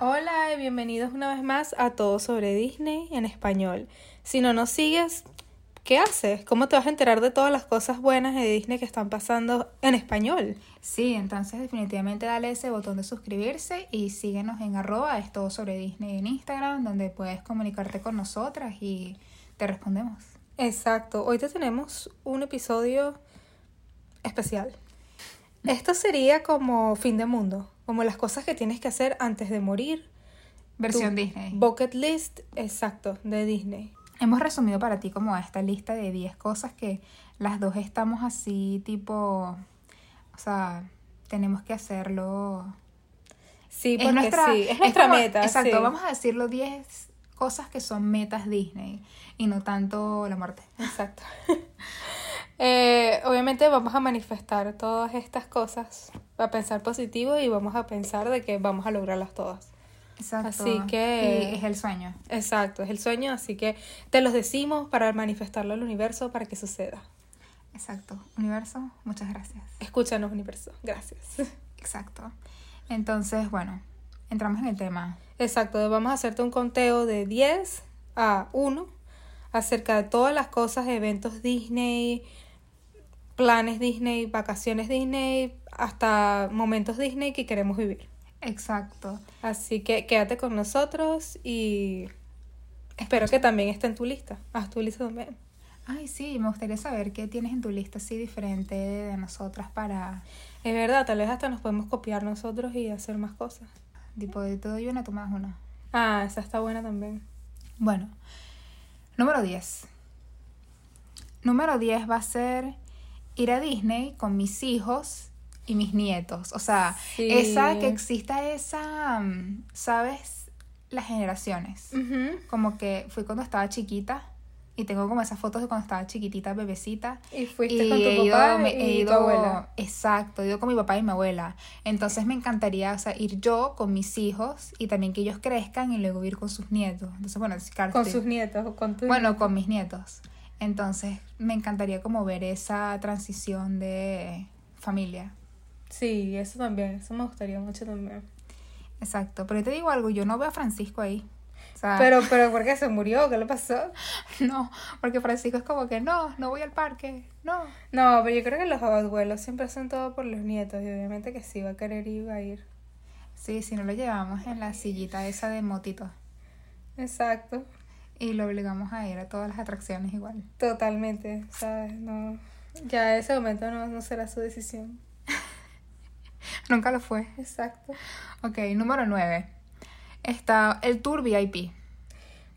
Hola y bienvenidos una vez más a Todo sobre Disney en español. Si no nos sigues, ¿qué haces? ¿Cómo te vas a enterar de todas las cosas buenas de Disney que están pasando en español? Sí, entonces definitivamente dale ese botón de suscribirse y síguenos en arroba es todo sobre Disney en Instagram, donde puedes comunicarte con nosotras y te respondemos. Exacto, hoy te tenemos un episodio especial. Esto sería como fin de mundo, como las cosas que tienes que hacer antes de morir. Versión Disney. Bucket list, exacto, de Disney. Hemos resumido para ti como esta lista de 10 cosas que las dos estamos así tipo, o sea, tenemos que hacerlo. Sí, Es porque nuestra, sí, es nuestra como- meta. Exacto, sí. vamos a decirlo 10 cosas que son metas Disney y no tanto la muerte. Exacto. Eh, obviamente vamos a manifestar todas estas cosas, a pensar positivo y vamos a pensar de que vamos a lograrlas todas. Exacto. Así que- Y es el sueño. Exacto, es el sueño, así que te los decimos para manifestarlo al universo para que suceda. Exacto. Universo, muchas gracias. Escúchanos, universo. Gracias. Exacto. Entonces, bueno, entramos en el tema. Exacto, vamos a hacerte un conteo de 10 a 1 acerca de todas las cosas, eventos Disney, planes Disney, vacaciones Disney, hasta momentos Disney que queremos vivir. Exacto. Así que quédate con nosotros y espero que también esté en tu lista. Haz tu lista también. Ay, sí, me gustaría saber qué tienes en tu lista así diferente de nosotras para, Es verdad, tal vez hasta nos podemos copiar nosotros y hacer más cosas. tipo, de todo y una, tú más una. Ah, esa está buena también. Bueno, número 10. Número 10 va a ser ir a Disney con mis hijos y mis nietos. O sea, Sí. esa que exista esa, mm, ¿sabes? Las generaciones. Como que fui cuando estaba chiquita y tengo como esas fotos de cuando estaba chiquitita, bebecita. Y fuiste Y con tu he ido, papá me- y he tu ido- abuela. Exacto, he ido con mi papá y mi abuela. Entonces me encantaría, o sea, ir yo con mis hijos y también que ellos crezcan y luego ir con sus nietos. Entonces, bueno, Con sus nietos o con tu bueno, con mis nietos. Entonces, me encantaría como ver esa transición de familia. Sí, eso también, eso me gustaría mucho también. Exacto, pero yo te digo algo, yo no veo a Francisco ahí. O sea, Pero, pero, ¿por qué se murió? ¿Qué le pasó? no, porque Francisco es como que no, no voy al parque, no. No, pero yo creo que los abuelos siempre hacen todo por los nietos y obviamente que sí va a querer ir, va a ir. Sí, si no lo llevamos en la sillita esa de motito Exacto, y lo obligamos a ir a todas las atracciones igual. totalmente, ¿sabes? No, ya ese momento no, no será su decisión. Nunca lo fue. Exacto. Ok, número 9. Está el tour VIP.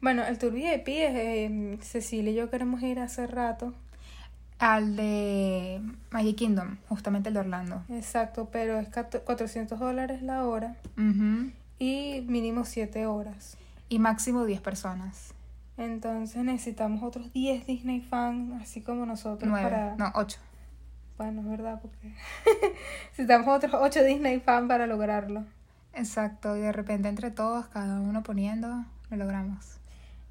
Bueno, el tour VIP, es, eh, Cecilia y yo queremos ir hace rato. Al de Magic Kingdom, justamente el de Orlando. Exacto, pero es cato- 400 dólares la hora y mínimo 7 horas. Y máximo 10 personas. Entonces necesitamos otros 10 Disney fans, así como nosotros, 9. para... No, 8. Bueno, es verdad, porque necesitamos otros 8 Disney fans para lograrlo. Exacto, y de repente entre todos, cada uno poniendo, lo logramos.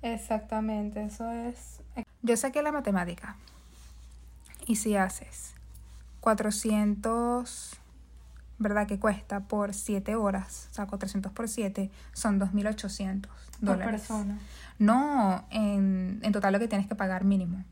Exactamente, eso es... Yo saqué la matemática. Y si haces 400, ¿verdad? Que cuesta por 7 horas, o sea, 400 por 7, son 2.800 Por dólares. persona. No, en, en total lo que tienes que pagar mínimo.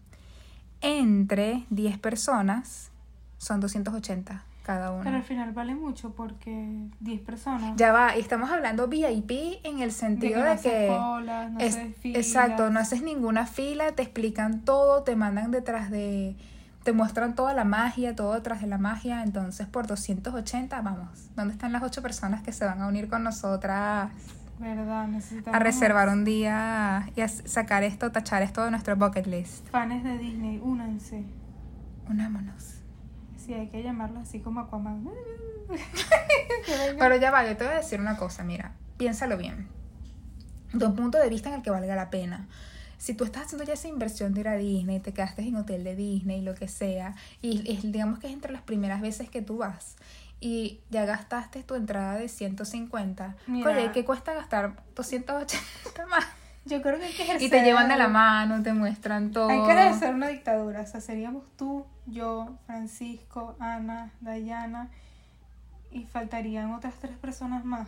Entre 10 personas son 280 cada uno. Pero al final vale mucho porque 10 personas. Ya va, y estamos hablando VIP en el de sentido que no de haces que... colas, no es- haces filas. exacto, no haces ninguna fila, te explican todo, te mandan detrás de... Te muestran toda la magia, todo detrás de la magia. Entonces, por 280, vamos. ¿Dónde están las ocho personas que se van a unir con nosotras ¿Verdad? Necesitamos a reservar un día y a sacar esto, tachar esto de nuestro bucket list? Fans de Disney, únanse. Unámonos. Sí, hay que llamarlo así como Aquaman. Pero ya va, yo te voy a decir una cosa, mira, piénsalo bien. De un punto de vista en el que valga la pena. Si tú estás haciendo ya esa inversión de ir a Disney, te quedaste en hotel de Disney, lo que sea, y es- digamos que es entre las primeras veces que tú vas, y ya gastaste tu entrada de 150, Mira. oye, ¿qué cuesta gastar 280 más? Yo creo que hay que ejercer. Y te llevan de la mano, te muestran todo. Hay que ejercer una dictadura. O sea, seríamos tú, yo, Francisco, Ana, Dayana. Y faltarían otras tres personas más.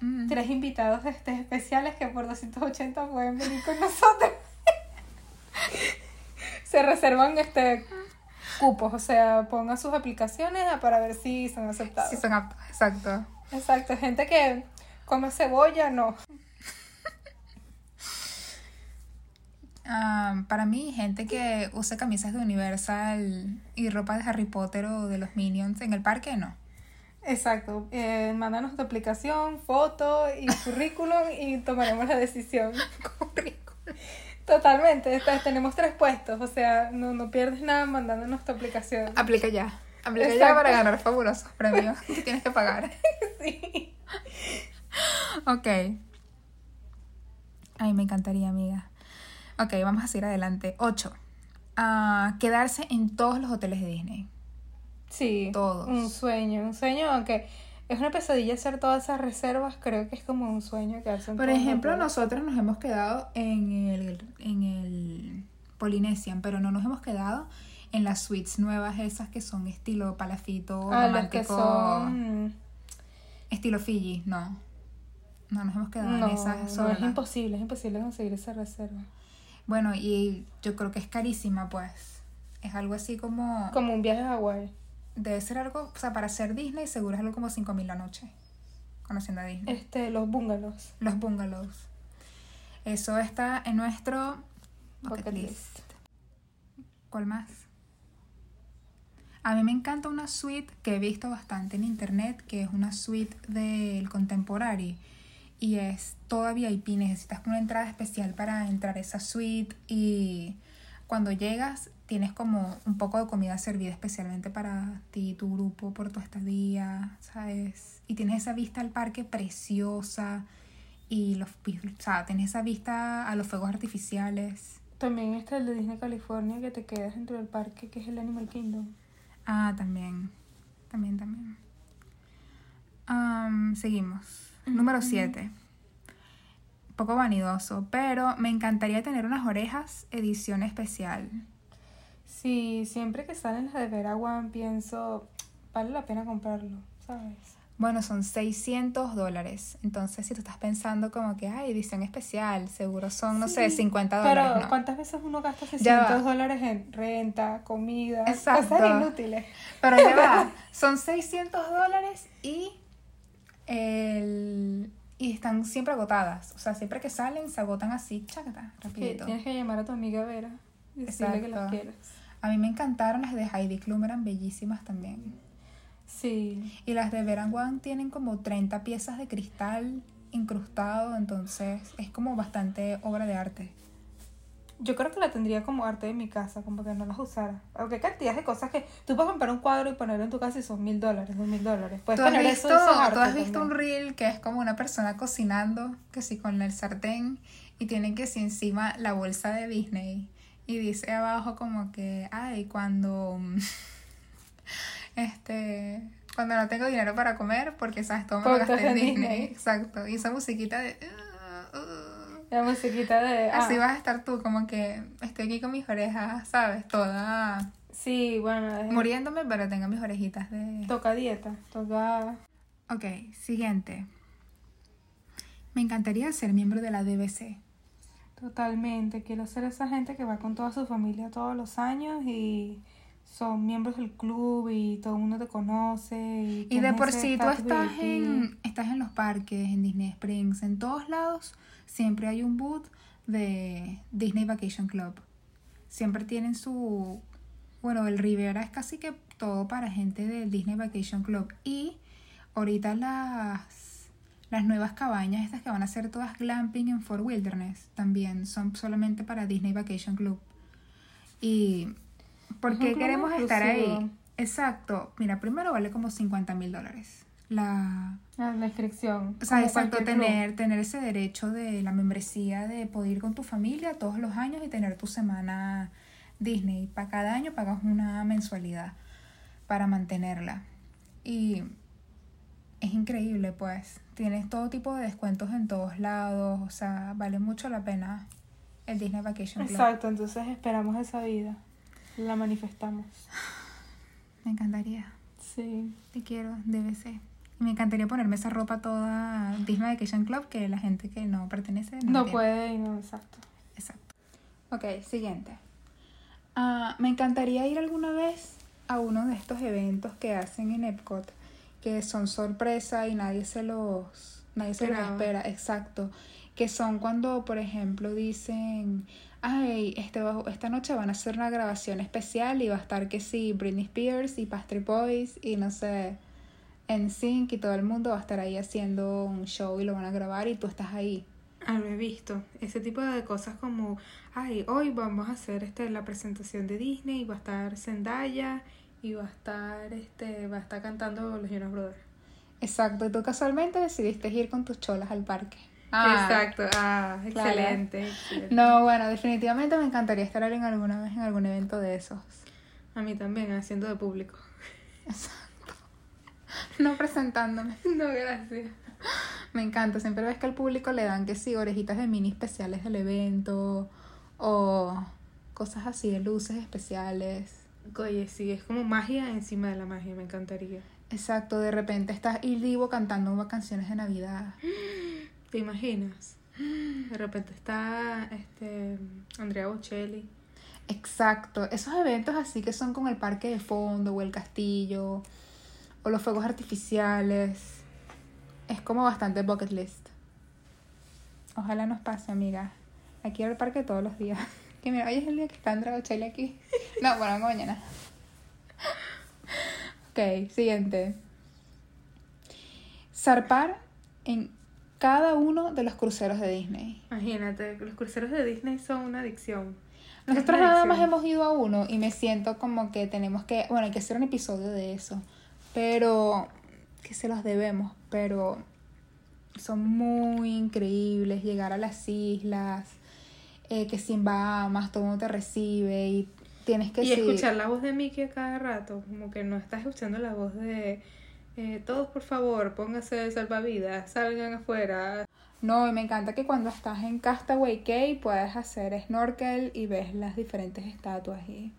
Mm. tres invitados este, especiales que por 280 pueden venir con nosotros. Se reservan este cupos, o sea, pongan sus aplicaciones para ver si son aceptados. Sí, son aptos, exacto. Exacto, gente que come cebolla, no. Ah, para mí, gente que usa camisas de Universal y ropa de Harry Potter o de los Minions en el parque, no. Exacto, eh, mándanos tu aplicación, foto y currículum y tomaremos la decisión. Totalmente, tenemos tres puestos, o sea, no, no pierdes nada mandándonos tu aplicación. Aplica ya. Aplica ya para ganar fabulosos premios que tienes que pagar. Sí. Ok. Ay, me encantaría, amiga. Ok, vamos a seguir adelante. 8. quedarse en todos los hoteles de Disney. Sí, Todos. un sueño, un sueño, aunque es una pesadilla hacer todas esas reservas, creo que es como un sueño quedarse en Por ejemplo, nosotros nos hemos quedado en el, en el Polynesian, pero no nos hemos quedado en las suites nuevas esas que son estilo palafito, Ah, que son... estilo Fiji, no. No nos hemos quedado No, en esas no, es solas. imposible, es imposible conseguir esa reserva. Bueno, y yo creo que es carísima, pues. Es algo así como... Como un viaje a Hawái. Debe ser algo, o sea, para hacer Disney seguro es algo como 5 mil la noche. Conociendo a Disney. Este, los bungalows. Los bungalows. Eso está en nuestro bucket Bucket list. list. ¿Cuál más? A mí me encanta una suite que he visto bastante en internet, que es una suite del Contemporary. Y es toda VIP, necesitas una entrada especial para entrar a esa suite. Y cuando llegas, tienes como un poco de comida servida especialmente para ti, tu grupo, por tu estadía, ¿sabes? Y tienes esa vista al parque preciosa. Y los, o sea, tienes esa vista a los fuegos artificiales. También está el de Disney California que te quedas dentro del parque, que es el Animal Kingdom. Ah, también. También, también. Am, seguimos. Número 7. Poco vanidoso, pero me encantaría tener unas orejas edición especial. Sí, siempre que salen las de Vera One pienso, vale la pena comprarlo, ¿sabes? Bueno, son 600 dólares. Entonces, si tú estás pensando como que, ay, edición especial, seguro son, no sé, Sí, 50 dólares. Pero, no. ¿cuántas veces uno gasta Ya va. 600 dólares en renta, comida, Exacto. cosas inútiles? Pero ya va, son 600 dólares y el y están siempre agotadas. O sea, siempre que salen se agotan así, chacata, Que rapidito. tienes que llamar a tu amiga Vera y decirle que las quieres. A mí me encantaron las de Heidi Klum, eran bellísimas también. Sí, Y las de Veran One tienen como 30 piezas de cristal incrustado, entonces es como bastante obra de arte. yo creo que la tendría como arte de mi casa, como que no las usara. Aunque hay cantidades de cosas que tú puedes comprar un cuadro y ponerlo en tu casa y son mil dólares, dos mil dólares. Puedes ¿Tú has, visto, eso, tú has visto un reel que es como una persona cocinando, que sí, con el sartén, y tiene que sí encima la bolsa de Disney, y dice abajo como que, ay, cuando, este, cuando no tengo dinero para comer, porque sabes, todo me lo gasté en Disney. Disney. Exacto, y esa musiquita de... "Uh, uh". La musiquita de... Así ah, vas a estar tú, como que estoy aquí con mis orejas, ¿sabes? Toda Sí, bueno, muriéndome, pero tengo mis orejitas de... toca dieta, toca... Ok, siguiente. Me encantaría ser miembro de la DBC. Totalmente, quiero ser esa gente que va con toda su familia todos los años y son miembros del club y todo el mundo te conoce. Y, Y de por sí tú estás en, estás en los parques, en Disney Springs, en todos lados, siempre hay un boot de Disney Vacation Club. Siempre tienen su... Bueno, el Riviera es casi que todo para gente del Disney Vacation Club. Y ahorita las, las nuevas cabañas, estas que van a ser todas glamping en Fort Wilderness, también son solamente para Disney Vacation Club. Y... ¿Por qué queremos estar ahí? Exacto. Mira, primero vale como 50 mil dólares. La, Ah, la inscripción. o sea, exacto, club. tener, tener ese derecho de la membresía de poder ir con tu familia todos los años y tener tu semana Disney. Para cada año pagas una mensualidad para mantenerla. Y es increíble, pues. Tienes todo tipo de descuentos en todos lados. O sea, vale mucho la pena el Disney Vacation Club. Exacto, entonces esperamos esa vida. La manifestamos. Me encantaría. Sí. Te quiero, DBC. Y me encantaría ponerme esa ropa toda Disney Vacation Club que la gente que no pertenece no, No tiene. puede, no, exacto. Exacto. Ok, siguiente. Ah, me encantaría ir alguna vez a uno de estos eventos que hacen en Epcot, que son sorpresa y nadie se los, nadie se los espera. Exacto. Que son cuando, por ejemplo, dicen, ay, este, esta noche van a hacer una grabación especial y va a estar que sí, Britney Spears y Pastry Boys y no sé, NSYNC y todo el mundo va a estar ahí haciendo un show y lo van a grabar y tú estás ahí. Ah, lo he visto. Ese tipo de cosas como, ay, hoy vamos a hacer este la presentación de Disney, va a estar Zendaya y va a estar este va a estar cantando los Jonas Brothers. Exacto, y tú casualmente decidiste ir con tus cholas al parque. Exacto. Ah, claro. excelente, excelente. No, bueno, definitivamente me encantaría estar en alguna vez en algún evento de esos. A mí también haciendo de público. Exacto. No presentándome. No, gracias. Me encanta, siempre ves que al público le dan que sí, orejitas de mini especiales del evento o cosas así de luces especiales. Oye, sí, es como magia encima de la magia, me encantaría. Exacto, de repente estás Il Divo cantando canciones de Navidad. ¿Te imaginas? De repente está este Andrea Bocelli. Exacto, esos eventos así que son con el parque de fondo o el castillo o los fuegos artificiales. Es como bastante bucket list. Ojalá nos pase, amiga. Aquí al parque todos los días. Que mira, hoy es el día que está Andrea Bocelli aquí. No, bueno, vengo mañana. Ok, siguiente. Zarpar en cada uno de los cruceros de Disney. Imagínate, los cruceros de Disney son una adicción. Nosotros una nada más hemos ido a uno y me siento como que tenemos que, bueno, hay que hacer un episodio de eso, pero que se los debemos, pero son muy increíbles llegar a las islas, eh, que sin Bahamas todo te recibe y tienes que y sí- escuchar la voz de Mickey a cada rato, como que no estás escuchando la voz de eh, todos por favor, pónganse salvavidas, salgan afuera. No, y me encanta que cuando estás en Castaway Cay puedes hacer snorkel y ves las diferentes estatuas y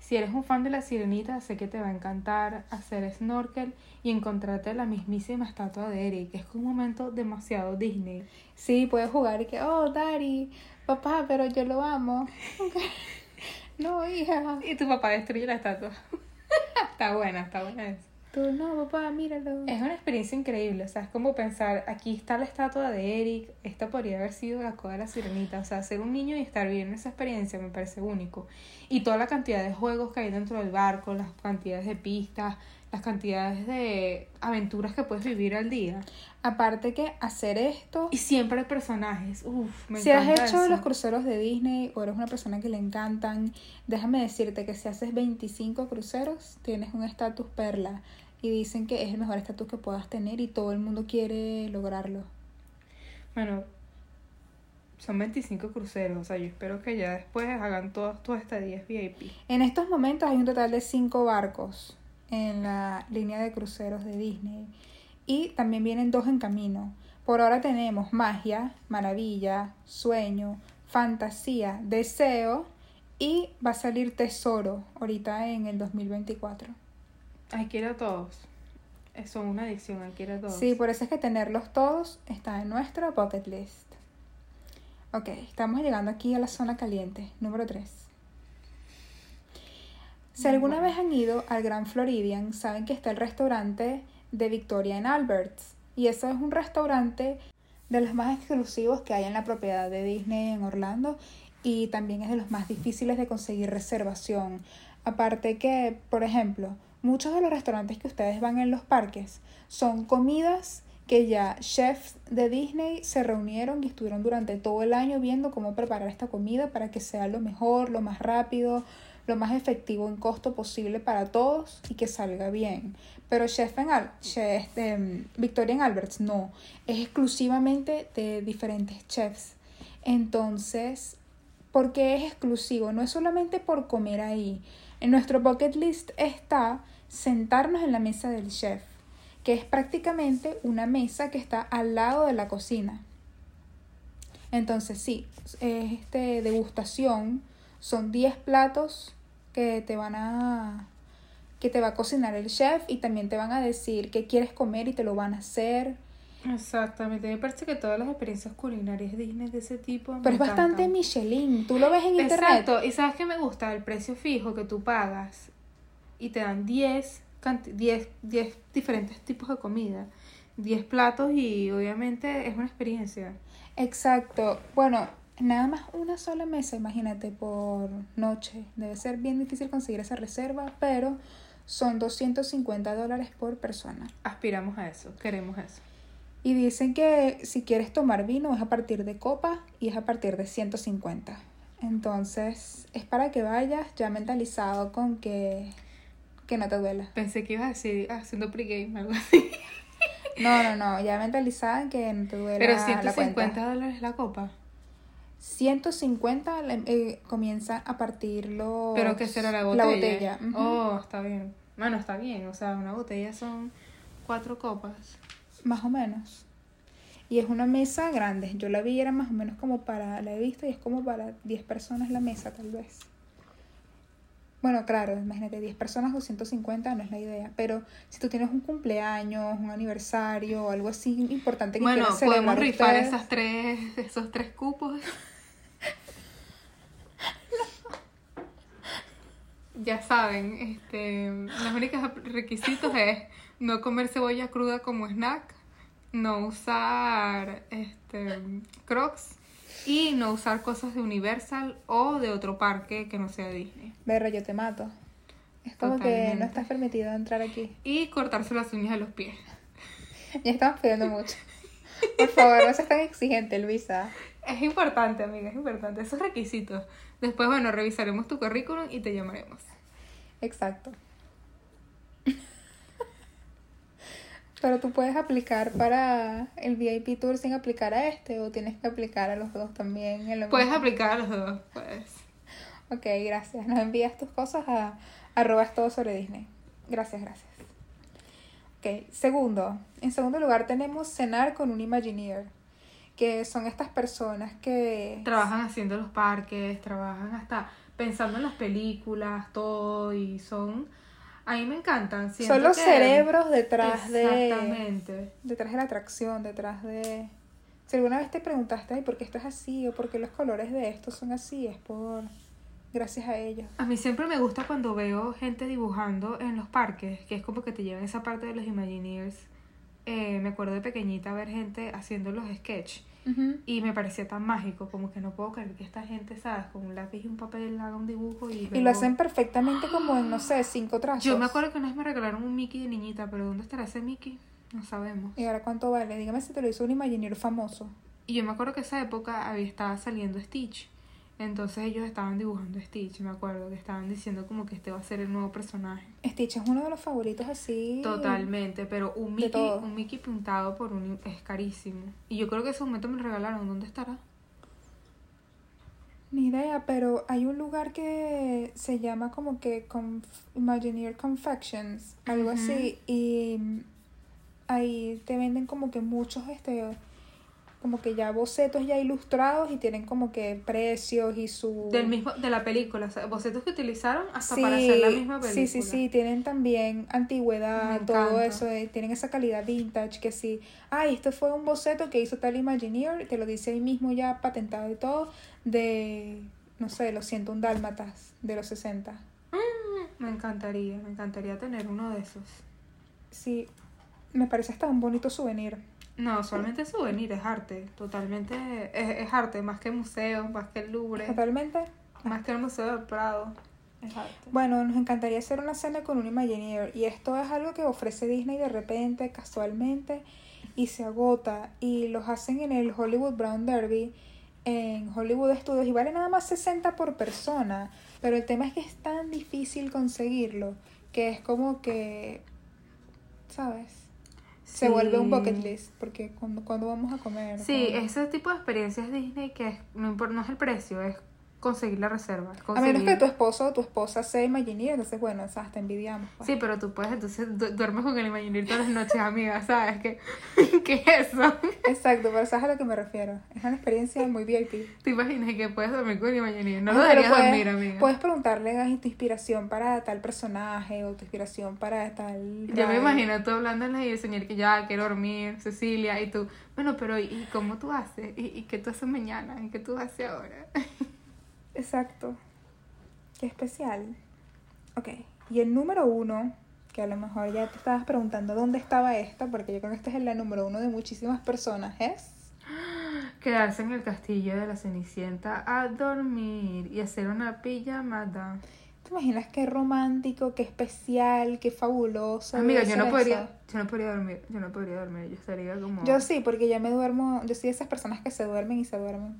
Si eres un fan de la sirenita, sé que te va a encantar hacer snorkel y encontrarte la mismísima estatua de Eric. Es un momento demasiado Disney. sí, puedes jugar y que, oh, Daddy, papá, pero yo lo amo. no, hija. Y tu papá destruye la estatua. está buena, está buena eso. Tú, no, papá, míralo. Es una experiencia increíble, o sea, es como pensar, aquí está la estatua de Eric, esta podría haber sido la coda de la sirenita, o sea, ser un niño y estar viviendo esa experiencia me parece único. Y toda la cantidad de juegos que hay dentro del barco, las cantidades de pistas, las cantidades de aventuras que puedes vivir al día. Aparte que hacer esto, Y siempre hay personajes, uff, me si has hecho eso. los cruceros de Disney o eres una persona que le encantan, déjame decirte que si haces 25 cruceros, tienes un estatus perla. Y dicen que es el mejor estatus que puedas tener y todo el mundo quiere lograrlo. Bueno, son 25 cruceros, o sea, yo espero que ya después hagan todas tus estadías VIP. En estos momentos hay un total de 5 barcos en la línea de cruceros de Disney. Y también vienen dos en camino. Por ahora tenemos magia, maravilla, sueño, fantasía, deseo y va a salir tesoro ahorita en el 2024. Hay que ir a todos. Son una adicción, hay que ir a todos. Sí, por eso es que tenerlos todos está en nuestra bucket list. Ok, estamos llegando aquí a la zona caliente, número 3. Si alguna vez han ido al Grand Floridian, saben que está el restaurante de Victoria en Alberts. Y eso es un restaurante de los más exclusivos que hay en la propiedad de Disney en Orlando y también es de los más difíciles de conseguir reservación. Aparte que, por ejemplo, muchos de los restaurantes que ustedes van en los parques son comidas que ya chefs de Disney se reunieron y estuvieron durante todo el año viendo cómo preparar esta comida para que sea lo mejor, lo más rápido, lo más efectivo en costo posible para todos y que salga bien. Pero Chef en Al Chef, em, Victoria en Alberts no, es exclusivamente de diferentes chefs. Entonces, ¿por qué es exclusivo? No es solamente por comer ahí. En nuestro bucket list está sentarnos en la mesa del chef, que es prácticamente una mesa que está al lado de la cocina. Entonces, sí, es este degustación, son 10 platos que te van a que te va a cocinar el chef y también te van a decir qué quieres comer y te lo van a hacer. Exactamente, me parece que todas las experiencias culinarias Disney de ese tipo. Pero es bastante encantan. Michelin, tú lo ves en internet. Exacto, y sabes que me gusta el precio fijo que tú pagas y te dan 10, canti- 10, 10 diferentes tipos de comida, 10 platos y obviamente es una experiencia. Exacto. Bueno, nada más una sola mesa, imagínate, por noche. Debe ser bien difícil conseguir esa reserva, pero son 250 dólares por persona. Aspiramos a eso, queremos eso. Y dicen que si quieres tomar vino es a partir de copa y es a partir de 150. Entonces, es para que vayas ya mentalizado con que, que no te duela. Pensé que ibas a decir "Ah, haciendo pregame, algo así. No, no, no, ya mentalizada en que no te duela Pero la 150 cuenta. dólares la copa. 150 le- eh, comienza a partir los... Pero que será la botella. La botella. Oh, está bien. Bueno, está bien. O sea, una botella son cuatro copas. Más o menos. Y es una mesa grande. Yo la vi, era más o menos como para, la he visto y es como para 10 personas la mesa, tal vez. Bueno, claro, imagínate, 10 personas o 150 no es la idea. Pero si tú tienes un cumpleaños, un aniversario o algo así importante que Bueno, quieras podemos celebrar rifar ustedes, esas tres, esos tres cupos. ya saben, este, los únicos requisitos es no comer cebolla cruda como snack, no usar este Crocs y no usar cosas de Universal o de otro parque que no sea Disney. Berra, yo te mato. Es como que no estás permitido entrar aquí. Y cortarse las uñas de los pies. Ya estamos pidiendo mucho. Por favor, no seas tan exigente, Luisa. Es importante, amiga, es importante. Esos requisitos. Después, bueno, revisaremos tu currículum y te llamaremos. Exacto. Pero tú puedes aplicar para el VIP Tour sin aplicar a este o tienes que aplicar a los dos también. en lo Puedes mismo? aplicar a los dos, pues. Ok, gracias. Nos envías tus cosas a arrobas todo sobre Disney. Gracias, gracias. Ok, segundo. En segundo lugar tenemos cenar con un Imagineer, que son estas personas que... Trabajan haciendo los parques, trabajan hasta pensando en las películas, todo, y son... A mí me encantan. siento Son los que- cerebros detrás de... Exactamente. detrás de la atracción, detrás de... Si alguna vez te preguntaste, Ay, ¿por qué esto es así? ¿O por qué los colores de esto son así? Es por... Gracias a ellos. A mí siempre me gusta cuando veo gente dibujando en los parques, que es como que te llevan esa parte de los Imagineers. Eh, me acuerdo de pequeñita ver gente haciendo los sketch y me parecía tan mágico, como que no puedo creer que esta gente, ¿sabes? Con un lápiz y un papel haga un dibujo y... Y lo hacen perfectamente como en, no sé, cinco trazos. Yo me acuerdo que una vez me regalaron un Mickey de niñita, pero ¿dónde estará ese Mickey? No sabemos. ¿Y ahora cuánto vale? Dígame si te lo hizo un Imagineer famoso. Y yo me acuerdo que esa época había estaba saliendo Stitch. Entonces ellos estaban dibujando Stitch, me acuerdo que estaban diciendo como que este va a ser el nuevo personaje. Stitch es uno de los favoritos así. Totalmente, pero un Mickey, un Mickey pintado por un es carísimo. Y yo creo que ese momento me lo regalaron, ¿dónde estará? Ni idea, pero hay un lugar que se llama como que Conf- Imagineer Confections, algo así, y ahí te venden como que muchos, este, como que ya bocetos ya ilustrados y tienen como que precios y su... Del mismo, de la película, o sea, bocetos que utilizaron hasta Sí, para hacer la misma película. sí, sí, sí, tienen también antigüedad, todo eso, eh, tienen esa calidad vintage que sí, ay, esto fue un boceto que hizo tal Imagineer, te lo dice ahí mismo ya patentado y todo, de, no sé, los 101 dálmatas de los 60. Me encantaría, me encantaría tener uno de esos. Sí, me parece hasta un bonito souvenir. No, solamente es souvenir, es arte, totalmente, es, es arte, más que museo, más que el Louvre, Totalmente. más que el Museo del Prado, es arte. Bueno, nos encantaría hacer una cena con un Imagineer y esto es algo que ofrece Disney de repente, casualmente, y se agota y los hacen en el Hollywood Brown Derby, en Hollywood Studios y vale nada más 60 por persona, pero el tema es que es tan difícil conseguirlo que es como que, ¿sabes? Se Sí. vuelve un bucket list porque cuando, cuando vamos a comer. Sí, ese tipo de experiencias Disney que es, no, no es el precio, es conseguir la reserva. A conseguir- menos que tu esposo o tu esposa sea Imagineer, entonces bueno, o sea, hasta envidiamos. pues. Sí, pero tú puedes, entonces du- duermes con el Imagineer todas las noches, amiga, ¿sabes? ¿Qué, ¿Qué es eso? Exacto, pero sabes a lo que me refiero. Es una experiencia muy VIP. ¿Te imaginas que puedes dormir con el Imagineer? No lo deberías puedes, dormir, amiga. Puedes preguntarle "Ay, tu inspiración para tal personaje o tu inspiración para tal. Yo me ride". imagino tú hablándole y el señor que ya quiero dormir, Cecilia, y tú, bueno, pero ¿y, y cómo tú haces? ¿Y, ¿Y qué tú haces mañana? ¿Y qué tú haces ahora? Exacto. Qué especial. Ok. Y el número uno, que a lo mejor ya te estabas preguntando dónde estaba esta, porque yo creo que esta es la número uno de muchísimas personas, es. Quedarse en el castillo de la Cenicienta a dormir y hacer una pijamada. ¿Te imaginas qué romántico, qué especial, qué fabuloso? Amiga, yo no podría, eso? yo no podría dormir, yo no podría dormir, yo estaría como... Yo sí, porque ya me duermo. Yo soy de esas personas que se duermen y se duermen.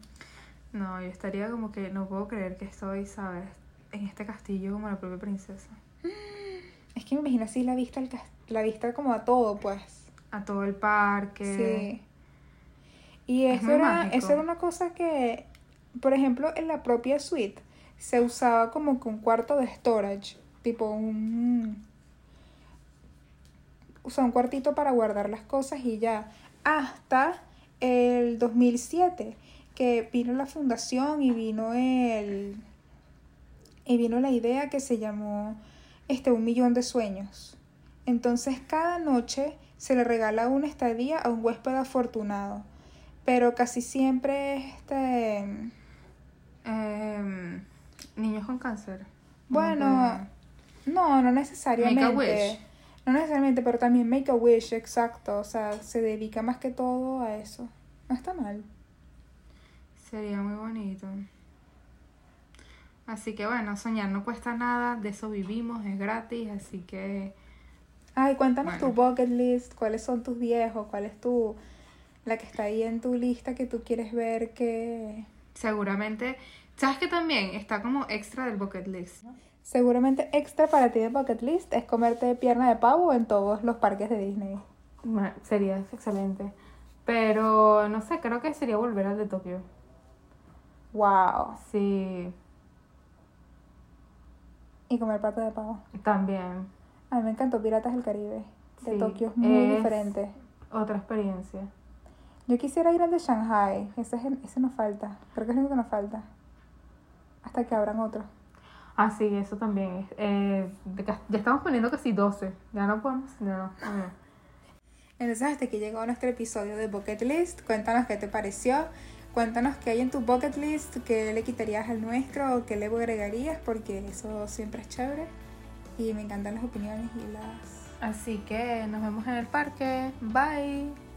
No, yo estaría como que no puedo creer que estoy, ¿sabes? En este castillo como la propia princesa. Es que me imagino así la vista, al la vista como a todo, pues. A todo el parque. Sí. Y Es eso era, eso era una cosa que, por ejemplo, en la propia suite se usaba como que un cuarto de storage, tipo un... O sea, un cuartito para guardar las cosas y ya. Hasta el 2007, que vino la fundación y vino el... Y vino la idea que se llamó este, un millón de sueños. Entonces cada noche se le regala una estadía a un huésped afortunado. Pero casi siempre este Em, niños con cáncer. bueno, no, no necesariamente. Make a wish. No necesariamente, pero también make a wish, exacto. O sea, se dedica más que todo a eso. No está mal. Sería muy bonito. Así que bueno, soñar no cuesta nada, de eso vivimos, es gratis, así que Ay, cuéntanos Bueno. tu bucket list, cuáles son tus viejos, cuál es tu la que está ahí en tu lista que tú quieres ver que seguramente, ¿sabes que también está como extra del bucket list? seguramente extra para ti de bucket list es comerte pierna de pavo en todos los parques de Disney. Sería excelente. Pero no sé, creo que sería volver al de Tokio. Wow. Sí, Y comer pata de pavo. también. A mí me encantó Piratas del Caribe. De Sí, Tokio es muy es- diferente. Otra experiencia. Yo quisiera ir al de Shanghai. Ese, es el- ese nos falta. Creo que es lo único que nos falta. Hasta que abran otro. Ah, sí, eso también. es, eh, ya estamos poniendo casi 12. Ya no podemos. No, no. Entonces, hasta aquí llegó nuestro episodio de Bucket List. Cuéntanos qué te pareció. Cuéntanos qué hay en tu bucket list, qué le quitarías al nuestro o qué le agregarías, porque eso siempre es chévere. Y me encantan las opiniones y las Así que nos vemos en el parque. Bye.